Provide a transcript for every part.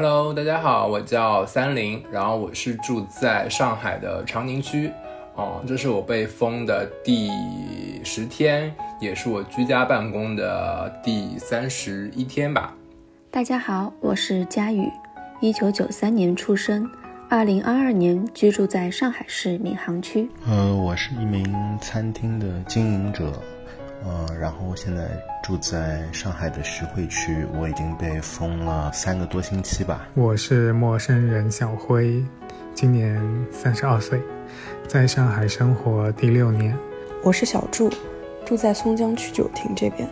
Hello，大家好，我叫三林，然后我是住在上海的长宁区。哦，这是我被封的第十天，也是我居家办公的第三十一天吧。大家好，我是佳宇，一九九三年出生，二零二二年居住在上海市闵行区。呃，我是一名餐厅的经营者，呃，然后现在住在上海的徐汇区，我已经被封了三个多星期吧。我是陌生人小辉，今年三十二岁。在上海生活第六年，我是小祝，住在松江区九亭这边。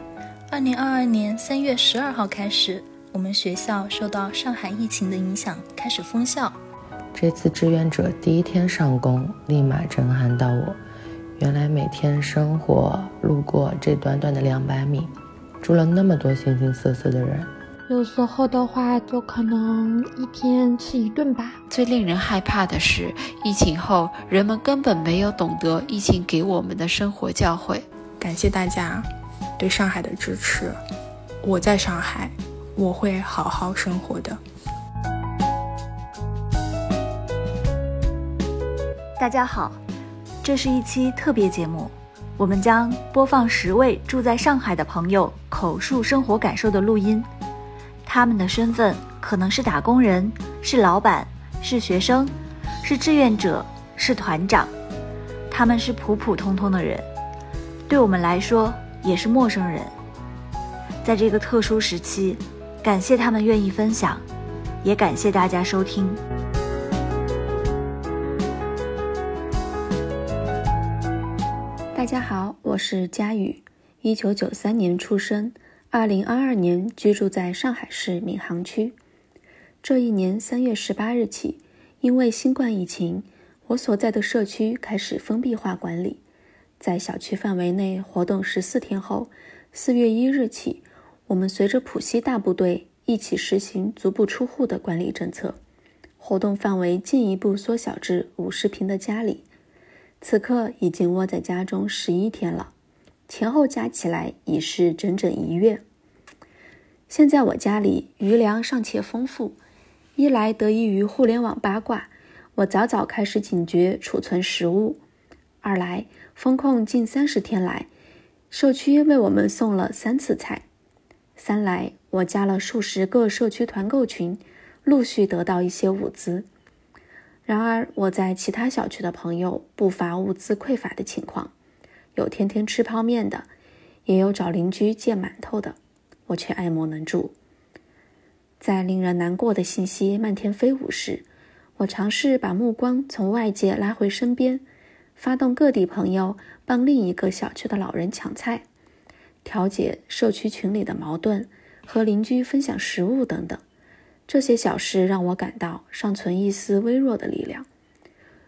二零二二年三月十二号开始，我们学校受到上海疫情的影响，开始封校。这次志愿者第一天上工，立马震撼到我。原来每天生活路过这短短的两百米，住了那么多形形色色的人。有时候的话，就可能一天吃一顿吧。最令人害怕的是，疫情后人们根本没有懂得疫情给我们的生活教诲。感谢大家对上海的支持，我在上海，我会好好生活的。大家好，这是一期特别节目，我们将播放十位住在上海的朋友口述生活感受的录音。他们的身份可能是打工人，是老板，是学生，是志愿者，是团长。他们是普普通通的人，对我们来说也是陌生人。在这个特殊时期，感谢他们愿意分享，也感谢大家收听。大家好，我是佳宇，一九九三年出生。二零二二年居住在上海市闵行区。这一年三月十八日起，因为新冠疫情，我所在的社区开始封闭化管理。在小区范围内活动十四天后，四月一日起，我们随着浦西大部队一起实行足不出户的管理政策，活动范围进一步缩小至五十平的家里。此刻已经窝在家中十一天了。前后加起来已是整整一月。现在我家里余粮尚且丰富，一来得益于互联网八卦，我早早开始警觉储存食物；二来封控近三十天来，社区为我们送了三次菜；三来我加了数十个社区团购群，陆续得到一些物资。然而我在其他小区的朋友不乏物资匮乏的情况。有天天吃泡面的，也有找邻居借馒头的，我却爱莫能助。在令人难过的信息漫天飞舞时，我尝试把目光从外界拉回身边，发动各地朋友帮另一个小区的老人抢菜，调解社区群里的矛盾，和邻居分享食物等等。这些小事让我感到尚存一丝微弱的力量。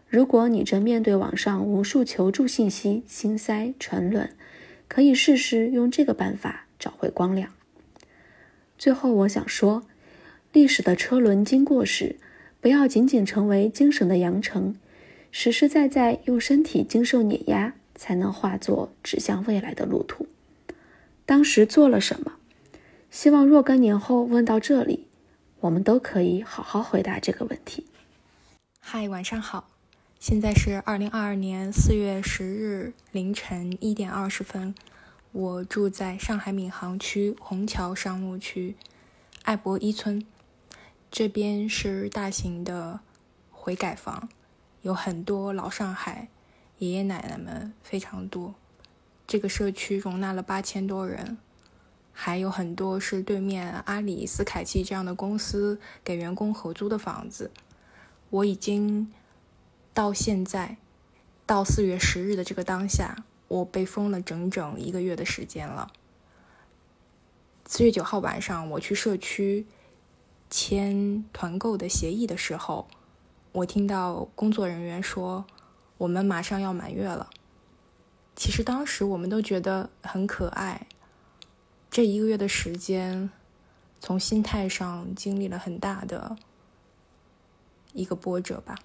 如果你正面对网上无数求助信息，心塞沉沦，可以试试用这个办法找回光亮。最后，我想说，历史的车轮经过时，不要仅仅成为精神的扬尘，实实在在用身体经受碾压，才能化作指向未来的路途。当时做了什么？希望若干年后问到这里，我们都可以好好回答这个问题。嗨，晚上好。现在是二零二二年四月十日凌晨一点二十分，我住在上海闵行区虹桥商务区爱博一村，这边是大型的悔改房，有很多老上海爷爷奶奶们非常多。这个社区容纳了八千多人，还有很多是对面阿里、斯凯奇这样的公司给员工合租的房子。我已经。到现在，到四月十日的这个当下，我被封了整整一个月的时间了。四月九号晚上，我去社区签团购的协议的时候，我听到工作人员说我们马上要满月了。其实当时我们都觉得很可爱。这一个月的时间，从心态上经历了很大的一个波折吧。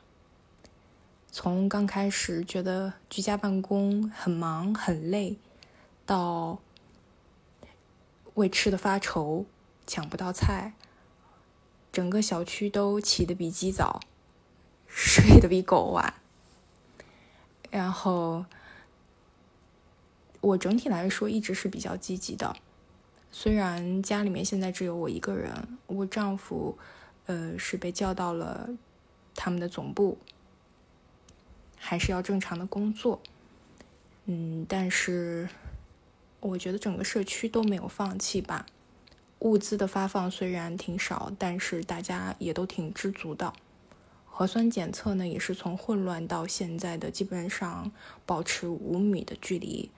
从刚开始觉得居家办公很忙很累，到为吃的发愁，抢不到菜，整个小区都起得比鸡早，睡得比狗晚。然后我整体来说一直是比较积极的，虽然家里面现在只有我一个人，我丈夫呃是被叫到了他们的总部，还是要正常的工作。嗯，但是我觉得整个社区都没有放弃吧。物资的发放虽然挺少，但是大家也都挺知足的。核酸检测呢，也是从混乱到现在的基本上保持五米的距离，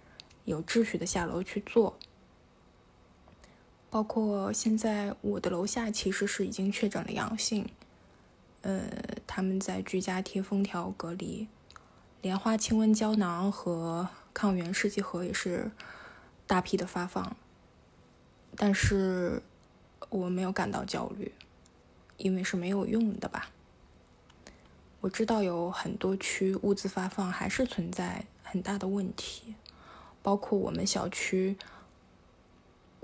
有秩序的下楼去做。包括现在我的楼下其实是已经确诊了阳性，呃，他们在居家贴封条隔离。莲花清瘟胶囊和抗原试剂盒也是大批的发放，但是我没有感到焦虑，因为是没有用的吧。我知道有很多区物资发放还是存在很大的问题，包括我们小区。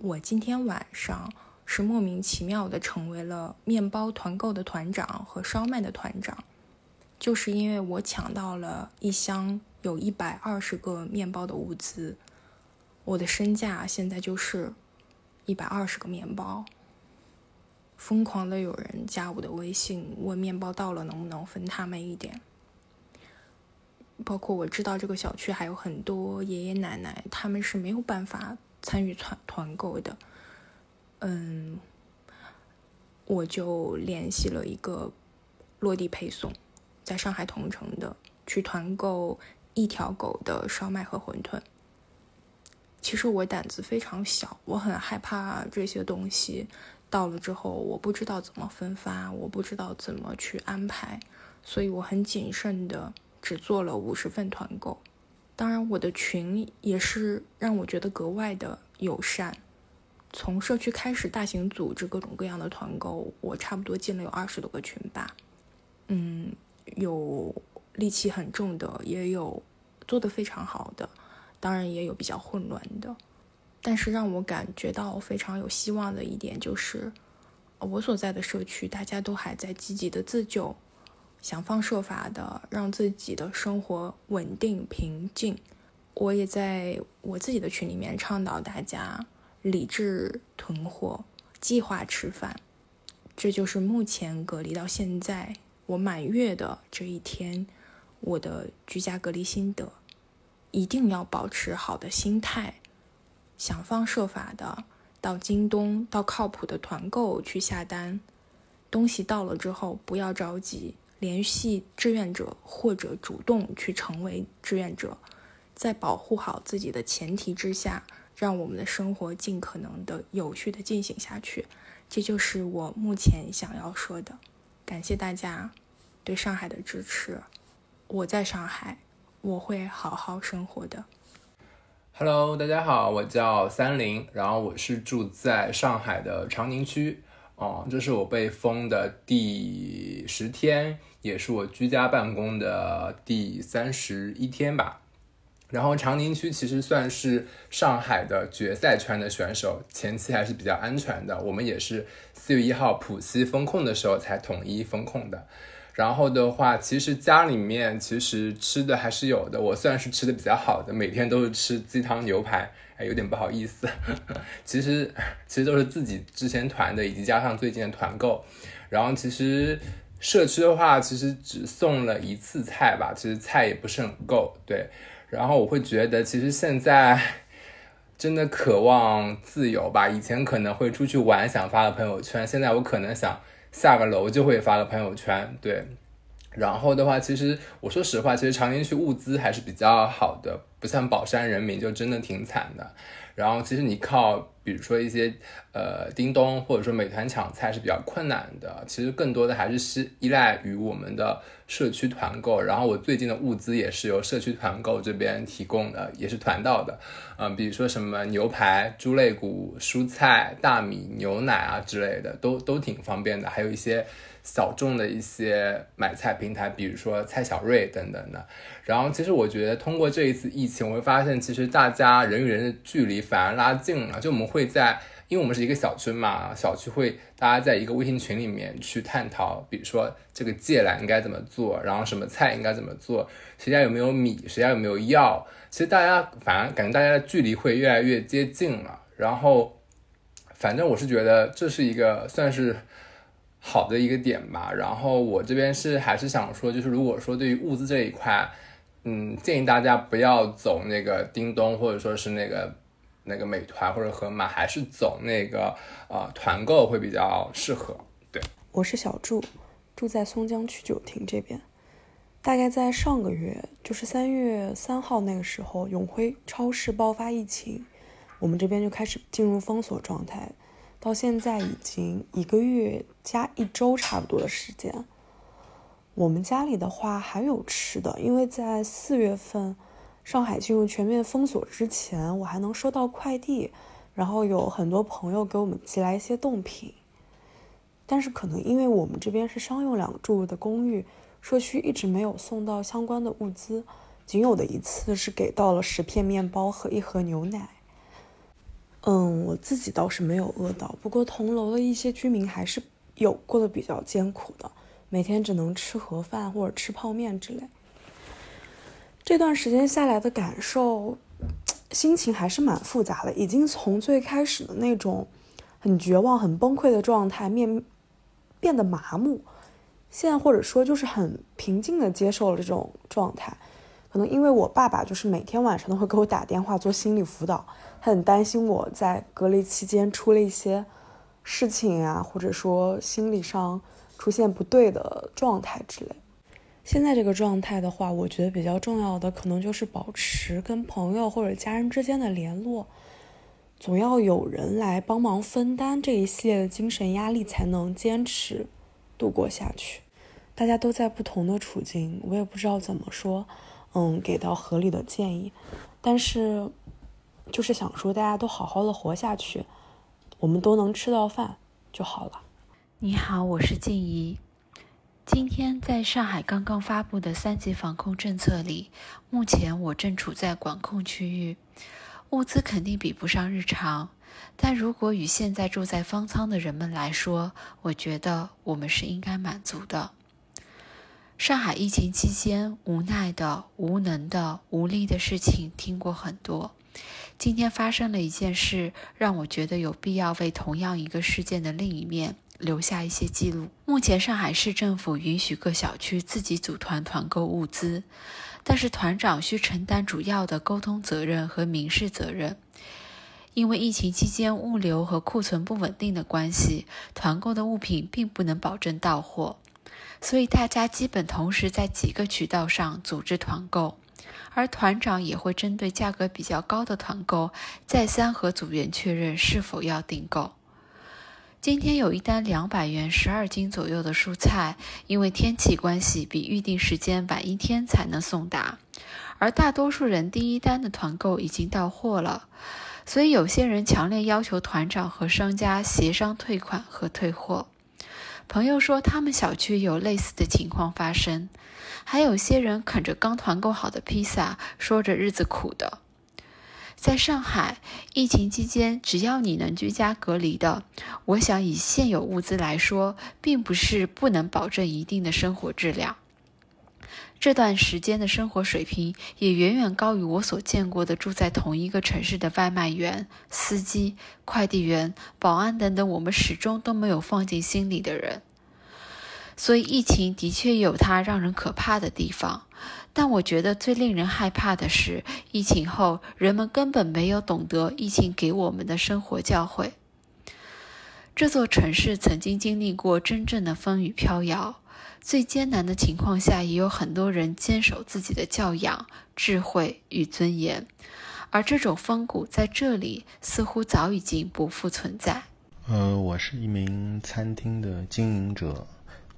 我今天晚上是莫名其妙的成为了面包团购的团长和烧麦的团长。就是因为我抢到了一箱有一百二十个面包的物资，我的身价现在就是一百二十个面包。疯狂的有人加我的微信问面包到了能不能分他们一点。包括我知道这个小区还有很多爷爷奶奶，他们是没有办法参与团团购的。嗯，我就联系了一个落地配送。在上海同城的去团购一条狗的烧麦和馄饨。其实我胆子非常小，我很害怕这些东西到了之后，我不知道怎么分发，我不知道怎么去安排，所以我很谨慎的只做了五十份团购。当然，我的群也是让我觉得格外的友善。从社区开始大型组织各种各样的团购，我差不多进了有二十多个群吧。嗯。有戾气很重的，也有做的非常好的，当然也有比较混乱的。但是让我感觉到非常有希望的一点就是，我所在的社区大家都还在积极的自救，想方设法的让自己的生活稳定平静。我也在我自己的群里面倡导大家理智囤货，计划吃饭。这就是目前隔离到现在。我满月的这一天，我的居家隔离心得，一定要保持好的心态，想方设法的到京东到靠谱的团购去下单，东西到了之后不要着急，联系志愿者或者主动去成为志愿者，在保护好自己的前提之下，让我们的生活尽可能的有序的进行下去，这就是我目前想要说的。感谢大家对上海的支持，我在上海，我会好好生活的。Hello，大家好，我叫三林，然后我是住在上海的长宁区，哦，这是我被封的第十天，也是我居家办公的第三十一天吧。然后长宁区其实算是上海的决赛圈的选手，前期还是比较安全的。我们也是四月一号浦西封控的时候才统一封控的。然后的话，其实家里面其实吃的还是有的。我算是吃的比较好的，每天都是吃鸡汤牛排，哎，有点不好意思。其实其实都是自己之前团的，以及加上最近的团购。然后其实社区的话，其实只送了一次菜吧，其实菜也不是很够，对。然后我会觉得，其实现在 真的渴望自由吧。以前可能会出去玩，想发个朋友圈，现在我可能想下个楼就会发个朋友圈。对，然后的话，其实我说实话，其实长宁区物资还是比较好的，不像宝山人民就真的挺惨的。然后其实你靠。比如说一些呃叮咚或者说美团抢菜是比较困难的，其实更多的还是是依赖于我们的社区团购。然后我最近的物资也是由社区团购这边提供的，也是团到的。嗯，比如说什么牛排、猪肋骨、蔬菜、大米、牛奶啊之类的，都都挺方便的。还有一些小众的一些买菜平台，比如说菜小瑞等等的。然后其实我觉得通过这一次疫情，我会发现其实大家人与人的距离反而拉近了，就我们。会在因为我们是一个小区嘛，小区会大家在一个微信群里面去探讨，比如说这个芥兰应该怎么做，然后什么菜应该怎么做，谁家有没有米，谁家有没有药。其实大家反而感觉大家的距离会越来越接近了。然后，反正我是觉得这是一个算是好的一个点吧。然后我这边是还是想说，就是如果说对于物资这一块，嗯，建议大家不要走那个叮咚或者说是那个那个美团或者盒马，还是走那个呃团购会比较适合。对，我是小祝，住在松江区九亭这边。大概在上个月，就是三月三号那个时候，永辉超市爆发疫情。我们这边就开始进入封锁状态，到现在已经一个月加一周差不多的时间。我们家里的话还有吃的，因为在四月份上海进入全面封锁之前，我还能收到快递，然后有很多朋友给我们寄来一些冻品。但是可能因为我们这边是商用两住的公寓，社区一直没有送到相关的物资，仅有的一次是给到了十片面包和一盒牛奶。嗯，我自己倒是没有饿到，不过同楼的一些居民还是有过得比较艰苦的，每天只能吃盒饭或者吃泡面之类。这段时间下来的感受，心情还是蛮复杂的，已经从最开始的那种很绝望、很崩溃的状态，面变得麻木，现在或者说就是很平静的接受了这种状态。可能因为我爸爸就是每天晚上都会给我打电话做心理辅导，他很担心我在隔离期间出了一些事情啊，或者说心理上出现不对的状态之类。现在这个状态的话，我觉得比较重要的可能就是保持跟朋友或者家人之间的联络，总要有人来帮忙分担这一系列的精神压力，才能坚持度过下去。大家都在不同的处境，我也不知道怎么说。嗯，给到合理的建议，但是就是想说，大家都好好的活下去，我们都能吃到饭就好了。你好，我是静怡。今天在上海刚刚发布的三级防控政策里，目前我正处在管控区域，物资肯定比不上日常，但如果与现在住在方舱的人们来说，我觉得我们是应该满足的。上海疫情期间，无奈的、无能的、无力的事情听过很多。今天发生了一件事，让我觉得有必要为同样一个事件的另一面留下一些记录。目前，上海市政府允许各小区自己组团团购物资，但是团长需承担主要的沟通责任和民事责任。因为疫情期间物流和库存不稳定的关系，团购的物品并不能保证到货。所以大家基本同时在几个渠道上组织团购，而团长也会针对价格比较高的团购，再三和组员确认是否要订购。今天有一单两百元十二斤左右的蔬菜，因为天气关系，比预定时间晚一天才能送达。而大多数人第一单的团购已经到货了，所以有些人强烈要求团长和商家协商退款和退货。朋友说，他们小区有类似的情况发生，还有些人啃着刚团购好的披萨，说着日子苦的。在上海疫情期间，只要你能居家隔离的，我想以现有物资来说，并不是不能保证一定的生活质量。这段时间的生活水平也远远高于我所见过的住在同一个城市的外卖员、司机、快递员、保安等等，我们始终都没有放进心里的人。所以，疫情的确有它让人可怕的地方，但我觉得最令人害怕的是，疫情后人们根本没有懂得疫情给我们的生活教诲。这座城市曾经经历过真正的风雨飘摇。最艰难的情况下，也有很多人坚守自己的教养、智慧与尊严，而这种风骨在这里似乎早已经不复存在。呃，我是一名餐厅的经营者，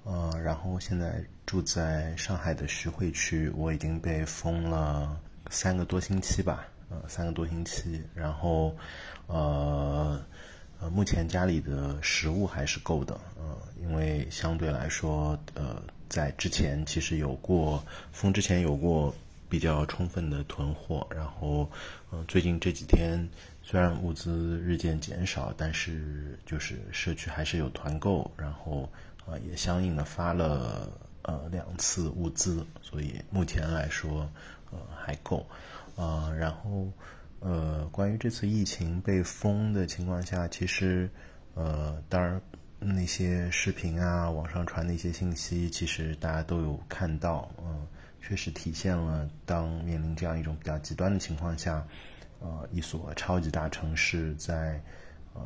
呃，然后现在住在上海的徐汇区，我已经被封了三个多星期吧，呃，三个多星期，然后，呃。呃，目前家里的食物还是够的，呃，因为相对来说，呃，在之前其实有过封之前有过比较充分的囤货，然后，呃，最近这几天虽然物资日渐减少，但是就是社区还是有团购，然后啊也相应的发了呃两次物资，所以目前来说呃还够啊。然后呃关于这次疫情被封的情况下，其实呃当然那些视频啊网上传的一些信息，其实大家都有看到，嗯，确实体现了当面临这样一种比较极端的情况下。呃，一所超级大城市在呃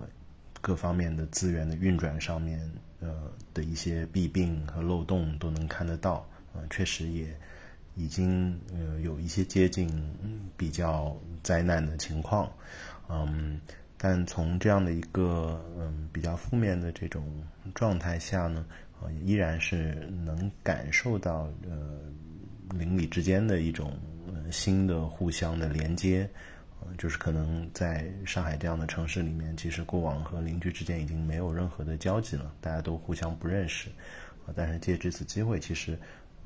各方面的资源的运转上面，呃的一些弊病和漏洞都能看得到。呃，确实也已经呃有一些接近比较灾难的情况。嗯，但从这样的一个嗯比较负面的这种状态下呢，呃，依然是能感受到呃邻里之间的一种新的互相的连接。就是可能在上海这样的城市里面，其实过往和邻居之间已经没有任何的交集了，大家都互相不认识。啊但是借这次机会，其实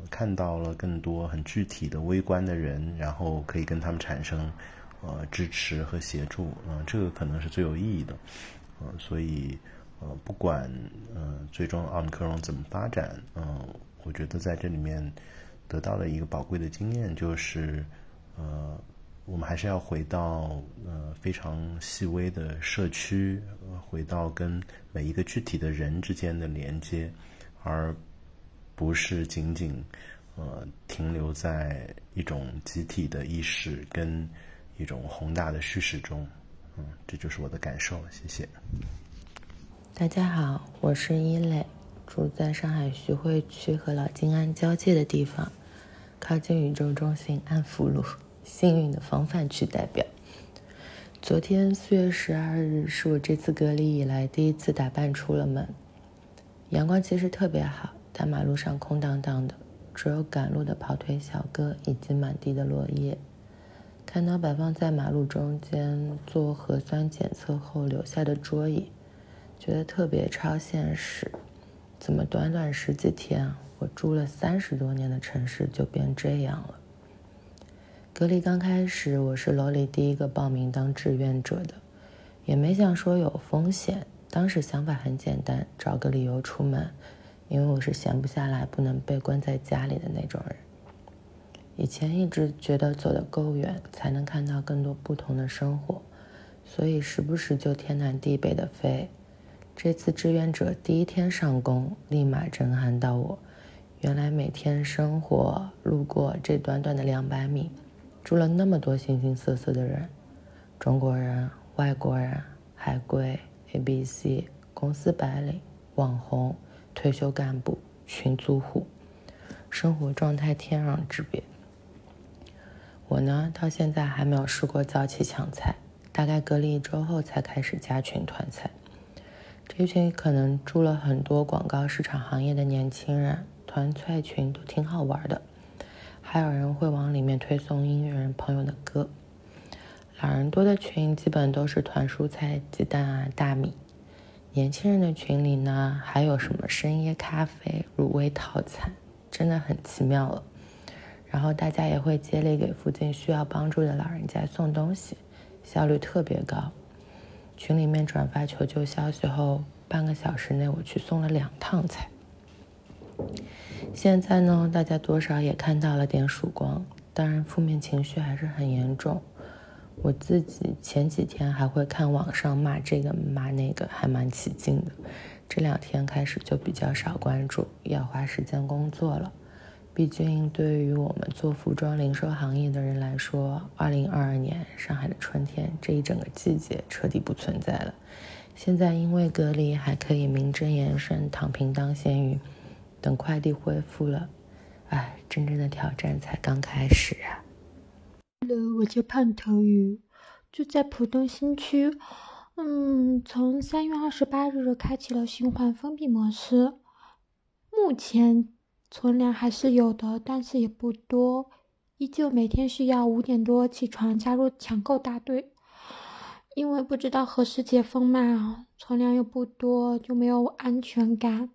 看到了更多很具体的微观的人，然后可以跟他们产生呃支持和协助，呃，这个可能是最有意义的。呃，所以呃，不管呃最终奥密克戎怎么发展，嗯，我觉得在这里面得到了一个宝贵的经验，就是呃。我们还是要回到呃非常细微的社区，回到跟每一个具体的人之间的连接，而不是仅仅呃停留在一种集体的意识跟一种宏大的叙事中。嗯，这就是我的感受。谢谢。大家好，我是一磊，住在上海徐汇区和老金安交界的地方，靠近宇宙中心安福路。幸运的防范区代表。昨天四月十二日是我这次隔离以来第一次打扮出了门。阳光其实特别好，大马路上空荡荡的，只有赶路的跑腿小哥以及满地的落叶。看到摆放在马路中间做核酸检测后留下的桌椅，觉得特别超现实。怎么短短十几天，我住了三十多年的城市就变这样了？隔离刚开始，我是楼里第一个报名当志愿者的，也没想说有风险。当时想法很简单，找个理由出门，因为我是闲不下来、不能被关在家里的那种人。以前一直觉得走得够远，才能看到更多不同的生活，所以时不时就天南地北的飞。这次志愿者第一天上工，立马震撼到我。原来每天生活路过这短短的两百米。住了那么多形形色色的人，中国人、外国人、海归、A、B、C、公司白领、网红、退休干部、群租户，生活状态天壤之别。我呢，到现在还没有试过早起抢菜，大概隔离一周后才开始加群团菜。这群可能住了很多广告市场行业的年轻人，团菜群都挺好玩的。还有人会往里面推送音乐人朋友的歌。老人多的群基本都是团蔬菜、鸡蛋啊、大米。年轻人的群里呢，还有什么深夜咖啡、卤味套餐，真的很奇妙了。然后大家也会接力给附近需要帮助的老人家送东西，效率特别高。群里面转发求救消息后，半个小时内我去送了两趟菜。现在呢，大家多少也看到了点曙光，当然负面情绪还是很严重。我自己前几天还会看网上骂这个骂那个，还蛮起劲的。这两天开始就比较少关注，要花时间工作了。毕竟对于我们做服装零售行业的人来说，二零二二年上海的春天这一整个季节彻底不存在了。现在因为隔离，还可以名正言顺躺平当咸鱼。等快递恢复了，哎，真正的挑战才刚开始啊！Hello，我叫胖头鱼，住在浦东新区。嗯，从三月二十八日开启了循环封闭模式，目前存粮还是有的，但是也不多，依旧每天需要五点多起床加入抢购大队。因为不知道何时解封嘛，存粮又不多，就没有安全感。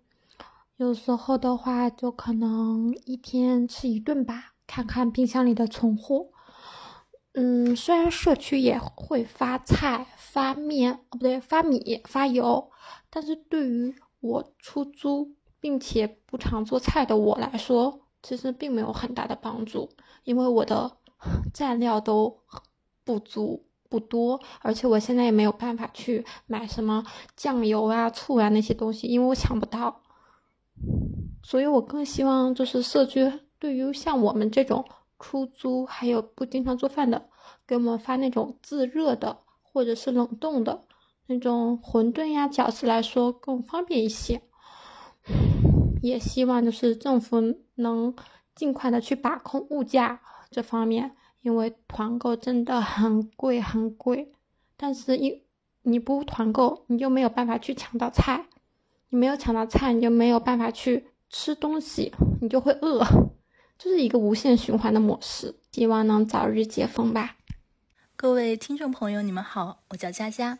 有时候的话，就可能一天吃一顿吧，看看冰箱里的存货。嗯，虽然社区也会发菜、发面，哦不对，发米、发油，但是对于我出租并且不常做菜的我来说，其实并没有很大的帮助，因为我的 蘸料都不足不多，而且我现在也没有办法去买什么酱油啊、醋啊那些东西，因为我抢不到。所以我更希望就是社区对于像我们这种。出租还有不经常做饭的，给我们发那种自热的或者是冷冻的那种馄饨呀、饺子来说更方便一些。也希望就是政府能尽快的去把控物价这方面，因为团购真的很贵很贵。但是，一你不团购，你就没有办法去抢到菜，你没有抢到菜，你就没有办法去吃东西，你就会饿。就是一个无限循环的模式，希望能早日解封吧。各位听众朋友，你们好，我叫佳佳，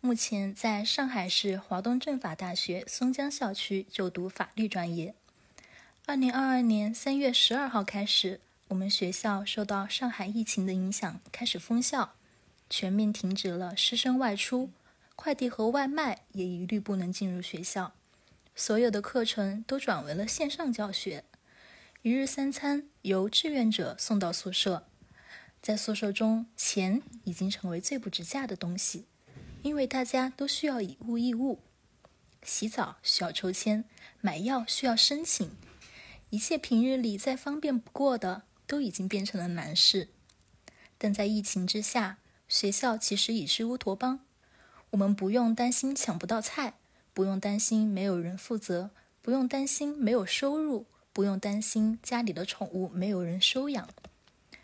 目前在上海市华东政法大学松江校区就读法律专业。二零二二年三月十二号开始，我们学校受到上海疫情的影响，开始封校，全面停止了师生外出，快递和外卖也一律不能进入学校，所有的课程都转为了线上教学。一日三餐由志愿者送到宿舍，在宿舍中，钱已经成为最不值价的东西，因为大家都需要以物易物。洗澡需要抽签，买药需要申请，一切平日里再方便不过的，都已经变成了难事。但在疫情之下，学校其实已是乌托邦，我们不用担心抢不到菜，不用担心没有人负责，不用担心没有收入。不用担心家里的宠物没有人收养。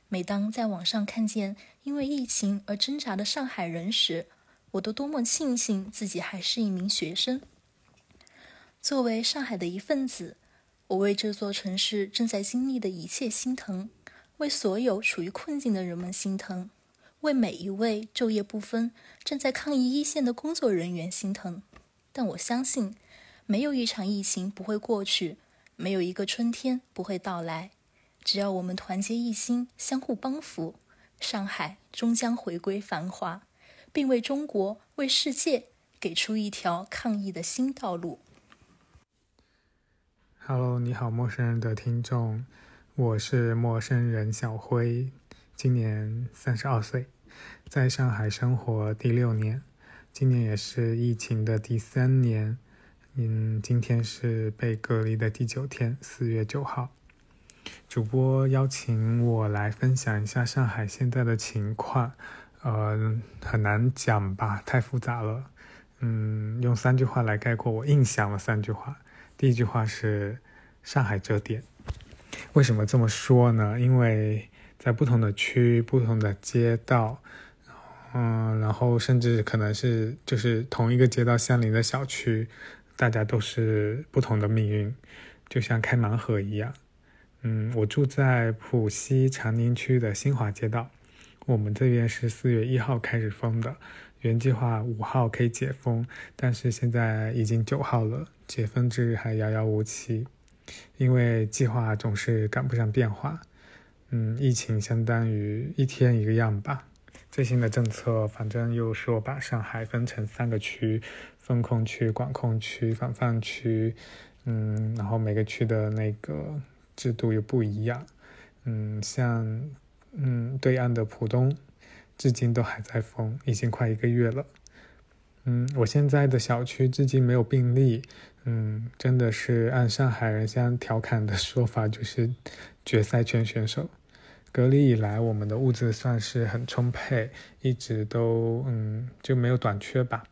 每当在网上看见因为疫情而挣扎的上海人时，我都多么庆幸自己还是一名学生。作为上海的一份子，我为这座城市正在经历的一切心疼，为所有处于困境的人们心疼，为每一位昼夜不分正在抗疫一线的工作人员心疼。但我相信，没有一场疫情不会过去。没有一个春天不会到来，只要我们团结一心，相互帮扶，上海终将回归繁华，并为中国、为世界给出一条抗疫的新道路。Hello，你好，陌生人的听众，我是陌生人小辉，今年三十二岁，在上海生活第六年，今年也是疫情的第三年。嗯，今天是被隔离的第九天，四月九号。主播邀请我来分享一下上海现在的情况，呃，很难讲吧，太复杂了。嗯，用三句话来概括我印象的三句话。第一句话是上海这点。为什么这么说呢？因为在不同的区、不同的街道，嗯，然后甚至可能是就是同一个街道相邻的小区。大家都是不同的命运，就像开盲盒一样。嗯，我住在浦西长宁区的新华街道，我们这边是四月一号开始封的，原计划五号可以解封，但是现在已经九号了，解封之日还遥遥无期。因为计划总是赶不上变化。嗯，疫情相当于一天一个样吧。最新的政策，反正又说把上海分成三个区。风控区、管控区、防范区，嗯，然后每个区的那个制度又不一样，嗯，像嗯对岸的浦东，至今都还在封，已经快一个月了，嗯，我现在的小区至今没有病例，嗯，真的是按上海人相调侃的说法，就是决赛圈选手。隔离以来，我们的物资算是很充沛，一直都嗯就没有短缺吧。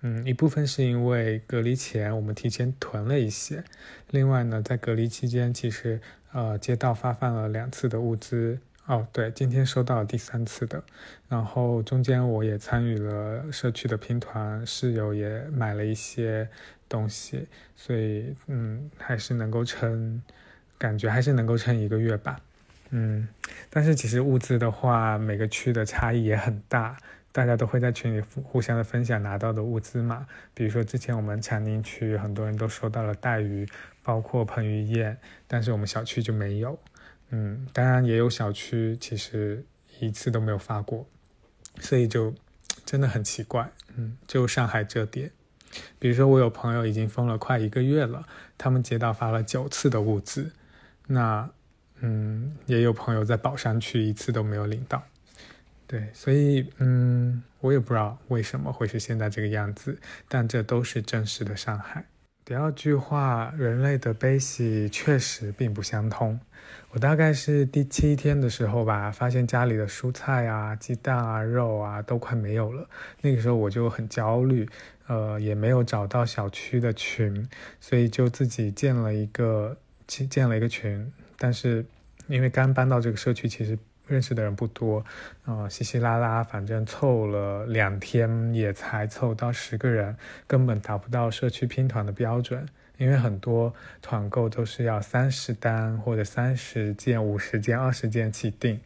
嗯，一部分是因为隔离前我们提前囤了一些，另外呢，在隔离期间，其实呃街道发放了两次的物资，哦对，今天收到了第三次的，然后中间我也参与了社区的拼团，室友也买了一些东西，所以嗯还是能够撑，感觉还是能够撑一个月吧，嗯，但是其实物资的话，每个区的差异也很大。大家都会在群里互相的分享拿到的物资嘛，比如说之前我们长宁区很多人都收到了带鱼，包括彭于晏，但是我们小区就没有。嗯，当然也有小区其实一次都没有发过，所以就真的很奇怪。嗯，就上海这点，比如说我有朋友已经封了快一个月了，他们街道发了九次的物资，那嗯，也有朋友在宝山区一次都没有领到。对，所以嗯，我也不知道为什么会是现在这个样子，但这都是真实的上海。第二句话，人类的悲喜确实并不相通。我大概是第七天的时候吧，发现家里的蔬菜啊、鸡蛋啊、肉啊都快没有了。那个时候我就很焦虑，呃，也没有找到小区的群，所以就自己建了一个建了一个群，但是因为刚搬到这个社区，其实。认识的人不多，啊，稀稀拉拉，反正凑了两天也才凑到十个人，根本达不到社区拼团的标准。因为很多团购都是要三十单或者三十件、五十件、二十件起订。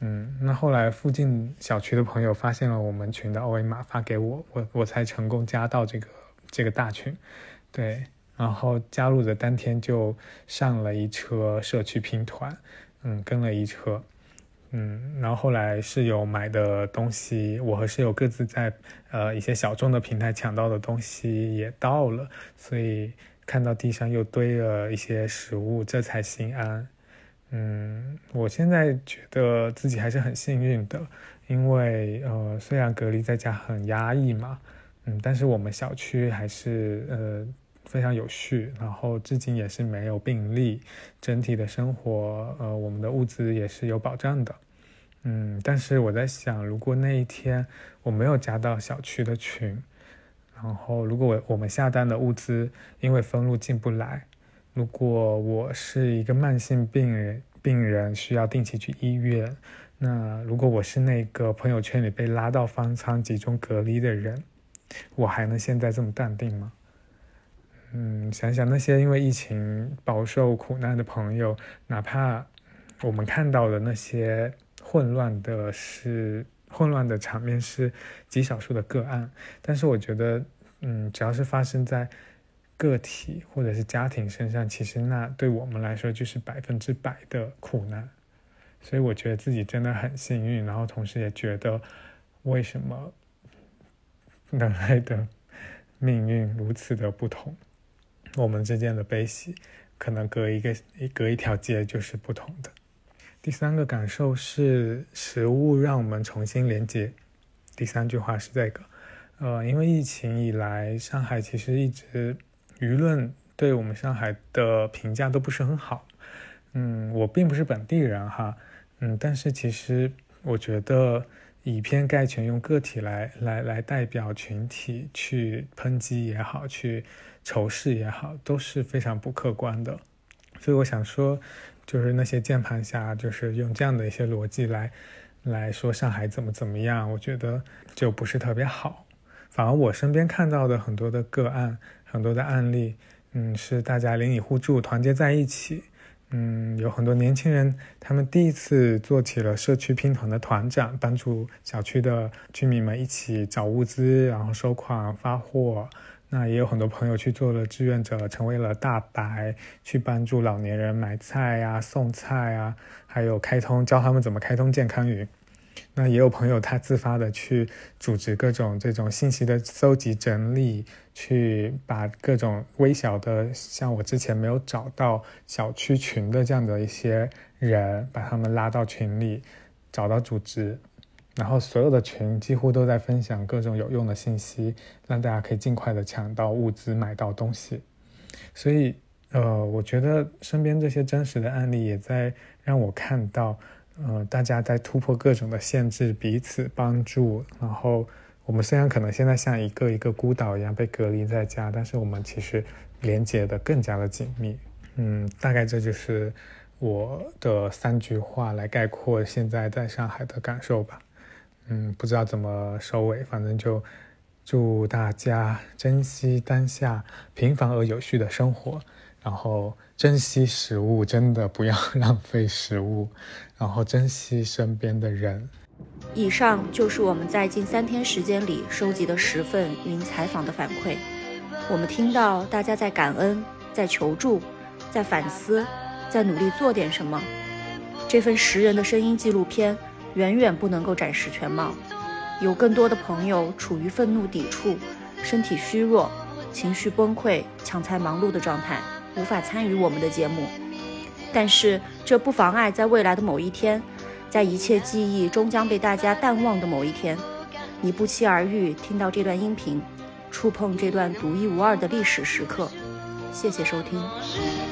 嗯，那后来附近小区的朋友发现了我们群的二维码，发给我，我我才成功加到这个这个大群。对，然后加入的当天就上了一车社区拼团，嗯，跟了一车。嗯，然后后来室友买的东西，我和室友各自在呃一些小众的平台抢到的东西也到了，所以看到地上又堆了一些食物，这才心安。嗯，我现在觉得自己还是很幸运的，因为呃虽然隔离在家很压抑嘛，嗯，但是我们小区还是呃非常有序，然后至今也是没有病例，整体的生活呃我们的物资也是有保障的。嗯，但是我在想，如果那一天我没有加到小区的群，然后如果我我们下单的物资因为封路进不来，如果我是一个慢性病人，病人需要定期去医院，那如果我是那个朋友圈里被拉到方舱集中隔离的人，我还能现在这么淡定吗？嗯，想想那些因为疫情饱受苦难的朋友，哪怕我们看到的那些。混乱的是混乱的场面是极少数的个案，但是我觉得，嗯，只要是发生在个体或者是家庭身上，其实那对我们来说就是百分之百的苦难。所以我觉得自己真的很幸运，然后同时也觉得，为什么人类的命运如此的不同，我们之间的悲喜可能隔一个隔一条街就是不同的。第三个感受是食物让我们重新连接。第三句话是这个，呃，因为疫情以来，上海其实一直舆论对我们上海的评价都不是很好。嗯，我并不是本地人哈，嗯，但是其实我觉得以偏概全，用个体来来来代表群体去抨击也好，去仇视也好，都是非常不客观的。所以我想说。就是那些键盘侠，就是用这样的一些逻辑来来说上海怎么怎么样，我觉得就不是特别好。反而我身边看到的很多的个案，很多的案例，嗯，是大家邻里互助，团结在一起。嗯，有很多年轻人，他们第一次做起了社区拼团的团长，帮助小区的居民们一起找物资，然后收款发货。那也有很多朋友去做了志愿者，成为了大白，去帮助老年人买菜呀、送菜啊，还有开通教他们怎么开通健康云。那也有朋友他自发的去组织各种这种信息的搜集整理，去把各种微小的，像我之前没有找到小区群的这样的一些人，把他们拉到群里，找到组织。然后所有的群几乎都在分享各种有用的信息，让大家可以尽快的抢到物资、买到东西。所以，呃，我觉得身边这些真实的案例也在让我看到，呃，大家在突破各种的限制，彼此帮助。然后，我们虽然可能现在像一个一个孤岛一样被隔离在家，但是我们其实连接的更加的紧密。嗯，大概这就是我的三句话来概括现在在上海的感受吧。嗯，不知道怎么收尾，反正就祝大家珍惜当下平凡而有序的生活，然后珍惜食物，真的不要 浪费食物，然后珍惜身边的人。以上就是我们在近三天时间里收集的十份云采访的反馈，我们听到大家在感恩，在求助，在反思，在努力做点什么。这份十人的声音纪录片。远远不能够展示全貌。有更多的朋友处于愤怒、抵触、身体虚弱、情绪崩溃、抢菜忙碌的状态，无法参与我们的节目。但是这不妨碍在未来的某一天，在一切记忆终将被大家淡忘的某一天，你不期而遇，听到这段音频，触碰这段独一无二的历史时刻。谢谢收听。